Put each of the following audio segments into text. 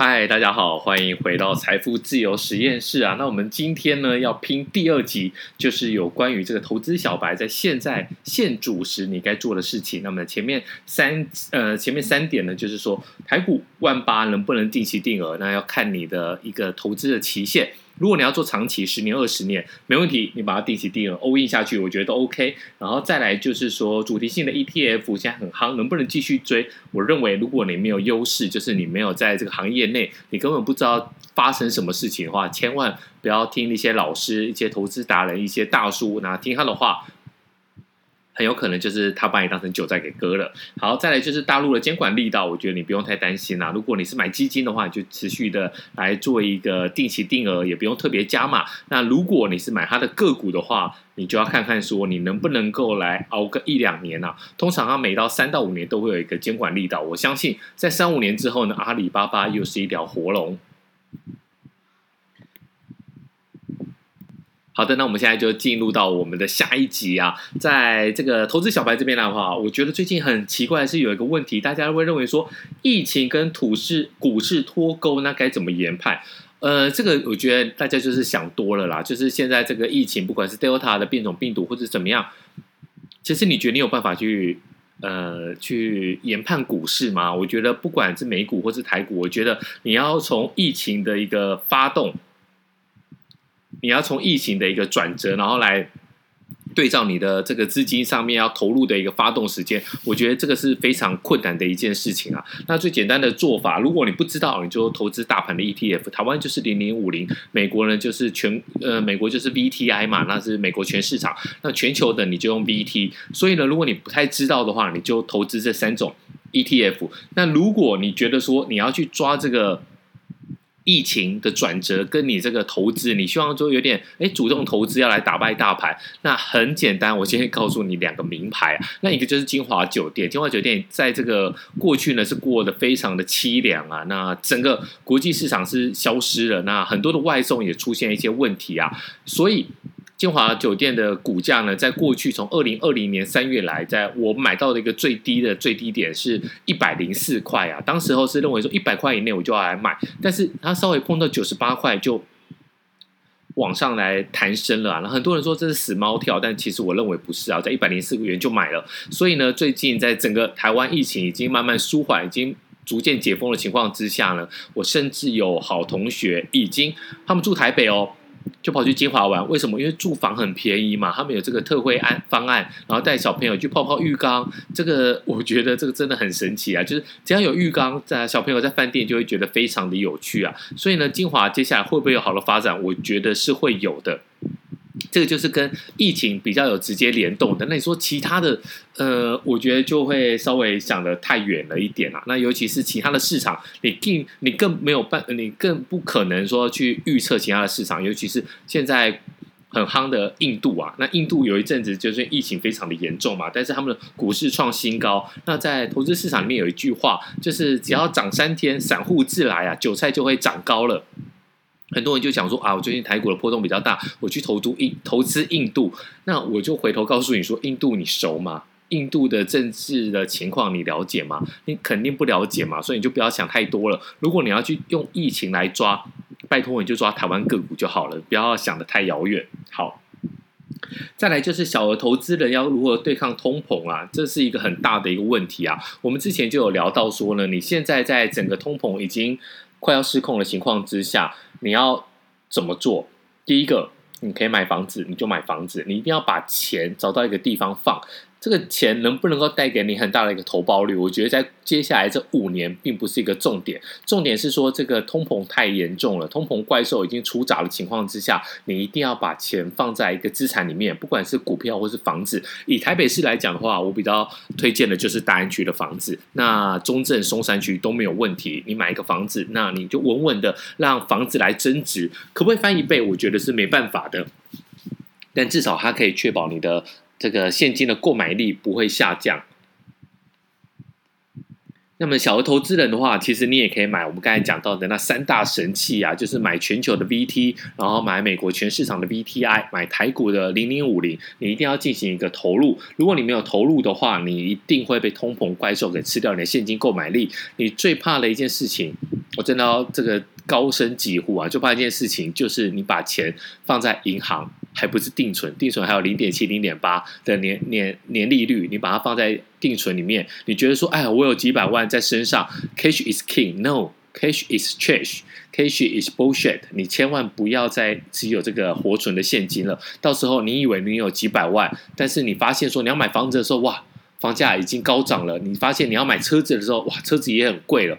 嗨，大家好，欢迎回到财富自由实验室啊。那我们今天呢要拼第二集，就是有关于这个投资小白在现在现主时你该做的事情。那么前面三呃前面三点呢，就是说台股万八能不能定期定额，那要看你的一个投资的期限。如果你要做长期，十年、二十年，没问题，你把它定期定额 all in 下去，我觉得都 OK。然后再来就是说，主题性的 ETF 现在很夯，能不能继续追？我认为，如果你没有优势，就是你没有在这个行业内，你根本不知道发生什么事情的话，千万不要听那些老师、一些投资达人、一些大叔，那听他的话。很有可能就是他把你当成韭菜给割了。好，再来就是大陆的监管力道，我觉得你不用太担心啦。如果你是买基金的话，就持续的来做一个定期定额，也不用特别加码。那如果你是买它的个股的话，你就要看看说你能不能够来熬个一两年啊。通常它每到三到五年都会有一个监管力道，我相信在三五年之后呢，阿里巴巴又是一条活龙。好的，那我们现在就进入到我们的下一集啊，在这个投资小白这边的话，我觉得最近很奇怪的是有一个问题，大家会认为说疫情跟土市股市脱钩，那该怎么研判？呃，这个我觉得大家就是想多了啦，就是现在这个疫情，不管是 Delta 的变种病毒或者怎么样，其实你觉得你有办法去呃去研判股市吗？我觉得不管是美股或是台股，我觉得你要从疫情的一个发动。你要从疫情的一个转折，然后来对照你的这个资金上面要投入的一个发动时间，我觉得这个是非常困难的一件事情啊。那最简单的做法，如果你不知道，你就投资大盘的 ETF，台湾就是零零五零，美国呢就是全呃美国就是 VTI 嘛，那是美国全市场。那全球的你就用 VT。所以呢，如果你不太知道的话，你就投资这三种 ETF。那如果你觉得说你要去抓这个。疫情的转折跟你这个投资，你希望说有点哎主动投资要来打败大盘，那很简单，我今天告诉你两个名牌啊，那一个就是金华酒店，金华酒店在这个过去呢是过得非常的凄凉啊，那整个国际市场是消失了，那很多的外送也出现一些问题啊，所以。金华酒店的股价呢，在过去从二零二零年三月来，在我买到的一个最低的最低点是一百零四块啊。当时候是认为说一百块以内我就要来买，但是它稍微碰到九十八块就往上来弹升了啊。那很多人说这是死猫跳，但其实我认为不是啊，在一百零四元就买了。所以呢，最近在整个台湾疫情已经慢慢舒缓，已经逐渐解封的情况之下呢，我甚至有好同学已经他们住台北哦。就跑去金华玩，为什么？因为住房很便宜嘛，他们有这个特惠安方案，然后带小朋友去泡泡浴缸，这个我觉得这个真的很神奇啊！就是只要有浴缸，在小朋友在饭店就会觉得非常的有趣啊。所以呢，金华接下来会不会有好的发展？我觉得是会有的。这个就是跟疫情比较有直接联动的。那你说其他的，呃，我觉得就会稍微想得太远了一点啦。那尤其是其他的市场，你更你更没有办，你更不可能说去预测其他的市场。尤其是现在很夯的印度啊，那印度有一阵子就是疫情非常的严重嘛，但是他们的股市创新高。那在投资市场里面有一句话，就是只要涨三天，散户自来啊，韭菜就会长高了。很多人就想说啊，我最近台股的波动比较大，我去投资印投资印度，那我就回头告诉你说，印度你熟吗？印度的政治的情况你了解吗？你肯定不了解嘛，所以你就不要想太多了。如果你要去用疫情来抓，拜托你就抓台湾个股就好了，不要想得太遥远。好，再来就是小额投资人要如何对抗通膨啊，这是一个很大的一个问题啊。我们之前就有聊到说呢，你现在在整个通膨已经快要失控的情况之下。你要怎么做？第一个，你可以买房子，你就买房子，你一定要把钱找到一个地方放。这个钱能不能够带给你很大的一个投报率？我觉得在接下来这五年并不是一个重点，重点是说这个通膨太严重了，通膨怪兽已经出闸的情况之下，你一定要把钱放在一个资产里面，不管是股票或是房子。以台北市来讲的话，我比较推荐的就是大安区的房子，那中正、松山区都没有问题。你买一个房子，那你就稳稳的让房子来增值，可不可以翻一倍？我觉得是没办法的，但至少它可以确保你的。这个现金的购买力不会下降。那么小额投资人的话，其实你也可以买我们刚才讲到的那三大神器啊，就是买全球的 VT，然后买美国全市场的 VTI，买台股的零零五零。你一定要进行一个投入。如果你没有投入的话，你一定会被通膨怪兽给吃掉你的现金购买力。你最怕的一件事情，我真的要这个高声疾呼啊！就怕一件事情，就是你把钱放在银行，还不是定存，定存还有零点七、零点八的年年年利率，你把它放在定存里面，你觉得说，哎呀，我有几百万在身上，cash is king，no，cash is trash，cash is bullshit，你千万不要再持有这个活存的现金了，到时候你以为你有几百万，但是你发现说你要买房子的时候，哇，房价已经高涨了，你发现你要买车子的时候，哇，车子也很贵了。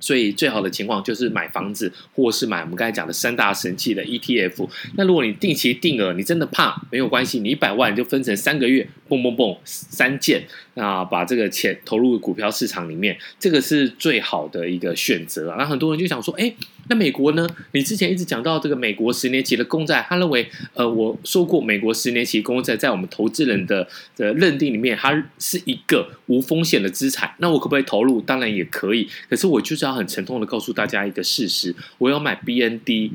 所以最好的情况就是买房子，或是买我们刚才讲的三大神器的 ETF。那如果你定期定额，你真的怕没有关系，你一百万就分成三个月，蹦蹦蹦三件，那把这个钱投入股票市场里面，这个是最好的一个选择。那很多人就想说，哎。那美国呢？你之前一直讲到这个美国十年期的公债，他认为，呃，我说过美国十年期公债在我们投资人的的认定里面，它是一个无风险的资产。那我可不可以投入？当然也可以。可是我就是要很沉痛的告诉大家一个事实：我要买 BND，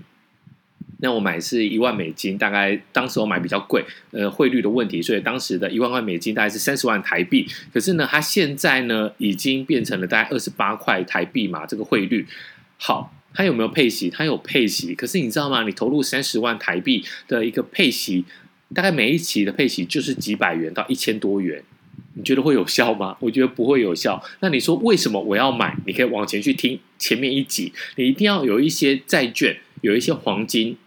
那我买是一万美金，大概当时我买比较贵，呃，汇率的问题，所以当时的一万块美金大概是三十万台币。可是呢，它现在呢已经变成了大概二十八块台币嘛，这个汇率好。它有没有配息？它有配息，可是你知道吗？你投入三十万台币的一个配息，大概每一期的配息就是几百元到一千多元，你觉得会有效吗？我觉得不会有效。那你说为什么我要买？你可以往前去听前面一集，你一定要有一些债券，有一些黄金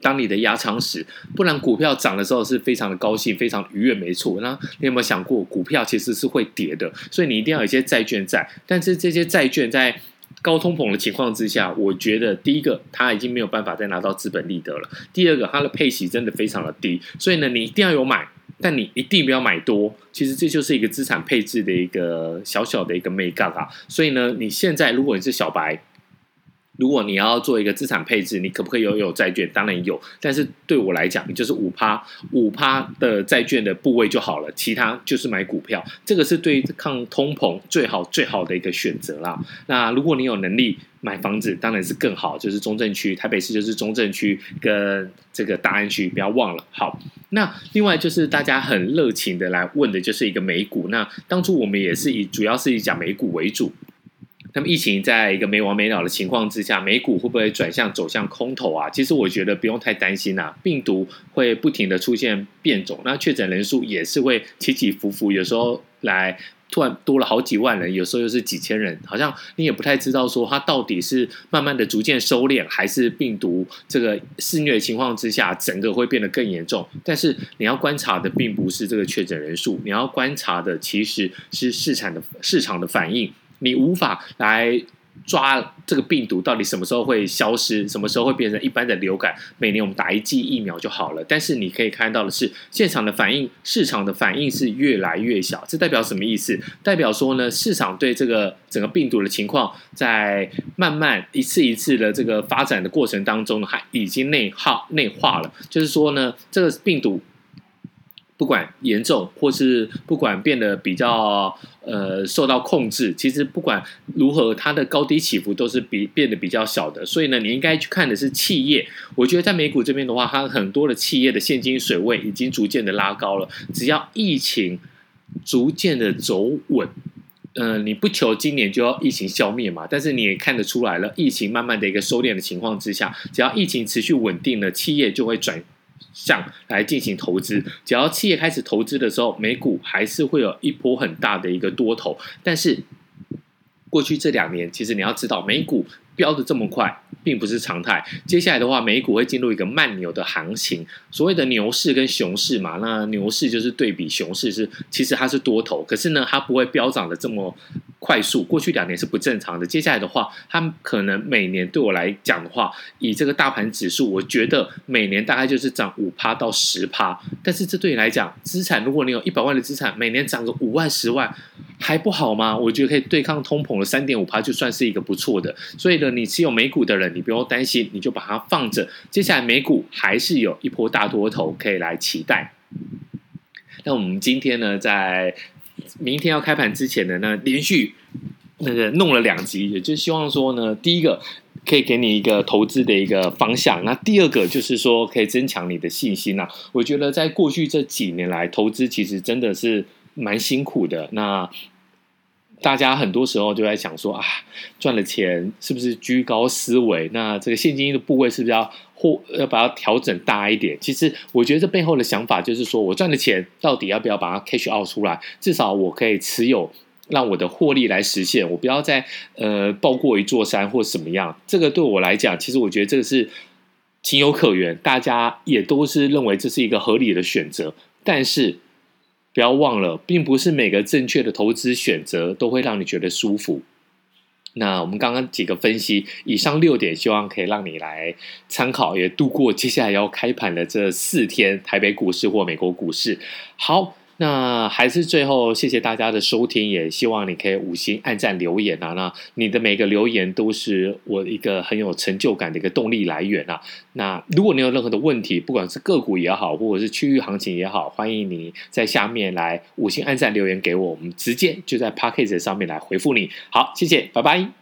当你的压舱石，不然股票涨的时候是非常的高兴，非常愉悦，没错。那你有没有想过，股票其实是会跌的？所以你一定要有一些债券在，但是这些债券在。高通膨的情况之下，我觉得第一个，它已经没有办法再拿到资本利得了；第二个，它的配息真的非常的低，所以呢，你一定要有买，但你一定不要买多。其实这就是一个资产配置的一个小小的一个眉角啊。所以呢，你现在如果你是小白。如果你要做一个资产配置，你可不可以拥有债券？当然有，但是对我来讲，就是五趴五趴的债券的部位就好了，其他就是买股票。这个是对抗通膨最好最好的一个选择啦。那如果你有能力买房子，当然是更好，就是中正区，台北市就是中正区跟这个大安区，不要忘了。好，那另外就是大家很热情的来问的就是一个美股。那当初我们也是以主要是以讲美股为主。那么疫情在一个没完没了的情况之下，美股会不会转向走向空头啊？其实我觉得不用太担心呐、病毒会不停的出现变种，那确诊人数也是会起起伏伏，有时候来突然多了好几万人，有时候又是几千人，好像你也不太知道说它到底是慢慢的逐渐收敛，还是病毒这个肆虐情况之下，整个会变得更严重。但是你要观察的并不是这个确诊人数，你要观察的其实是市场的市场的反应。你无法来抓这个病毒到底什么时候会消失，什么时候会变成一般的流感？每年我们打一剂疫苗就好了。但是你可以看到的是，现场的反应、市场的反应是越来越小。这代表什么意思？代表说呢，市场对这个整个病毒的情况，在慢慢一次一次的这个发展的过程当中，还已经内耗内化了。就是说呢，这个病毒。不管严重或是不管变得比较呃受到控制，其实不管如何，它的高低起伏都是比变得比较小的。所以呢，你应该去看的是企业。我觉得在美股这边的话，它很多的企业的现金水位已经逐渐的拉高了。只要疫情逐渐的走稳，嗯、你不求今年就要疫情消灭嘛，但是你也看得出来了，疫情慢慢的一个收敛的情况之下，只要疫情持续稳定了，企业就会转。向来进行投资，只要企业开始投资的时候，美股还是会有一波很大的一个多头。但是过去这两年，其实你要知道，美股飙的这么快。并不是常态。接下来的话，美股会进入一个慢牛的行情。所谓的牛市跟熊市嘛，那牛市就是对比熊市是，其实它是多头，可是呢，它不会飙涨的这么快速。过去两年是不正常的。接下来的话，它可能每年对我来讲的话，以这个大盘指数，我觉得每年大概就是涨五趴到十趴。但是这对你来讲，资产如果你有一百万的资产，每年涨个五万十万，还不好吗？我觉得可以对抗通膨的三点五趴，就算是一个不错的。所以呢，你持有美股的人。你不用担心，你就把它放着。接下来美股还是有一波大多头可以来期待。那我们今天呢，在明天要开盘之前呢，那连续那个弄了两集，也就希望说呢，第一个可以给你一个投资的一个方向，那第二个就是说可以增强你的信心呐。我觉得在过去这几年来，投资其实真的是蛮辛苦的。那大家很多时候就在想说啊，赚了钱是不是居高思维？那这个现金的部位是不是要或要把它调整大一点？其实我觉得这背后的想法就是说，我赚的钱到底要不要把它 cash out 出来？至少我可以持有，让我的获利来实现。我不要再呃抱过一座山或什么样。这个对我来讲，其实我觉得这个是情有可原，大家也都是认为这是一个合理的选择。但是。不要忘了，并不是每个正确的投资选择都会让你觉得舒服。那我们刚刚几个分析，以上六点，希望可以让你来参考，也度过接下来要开盘的这四天，台北股市或美国股市。好。那还是最后，谢谢大家的收听，也希望你可以五星按赞留言啊。那你的每个留言都是我一个很有成就感的一个动力来源啊。那如果你有任何的问题，不管是个股也好，或者是区域行情也好，欢迎你在下面来五星按赞留言给我，我们直接就在 Podcast 上面来回复你。好，谢谢，拜拜。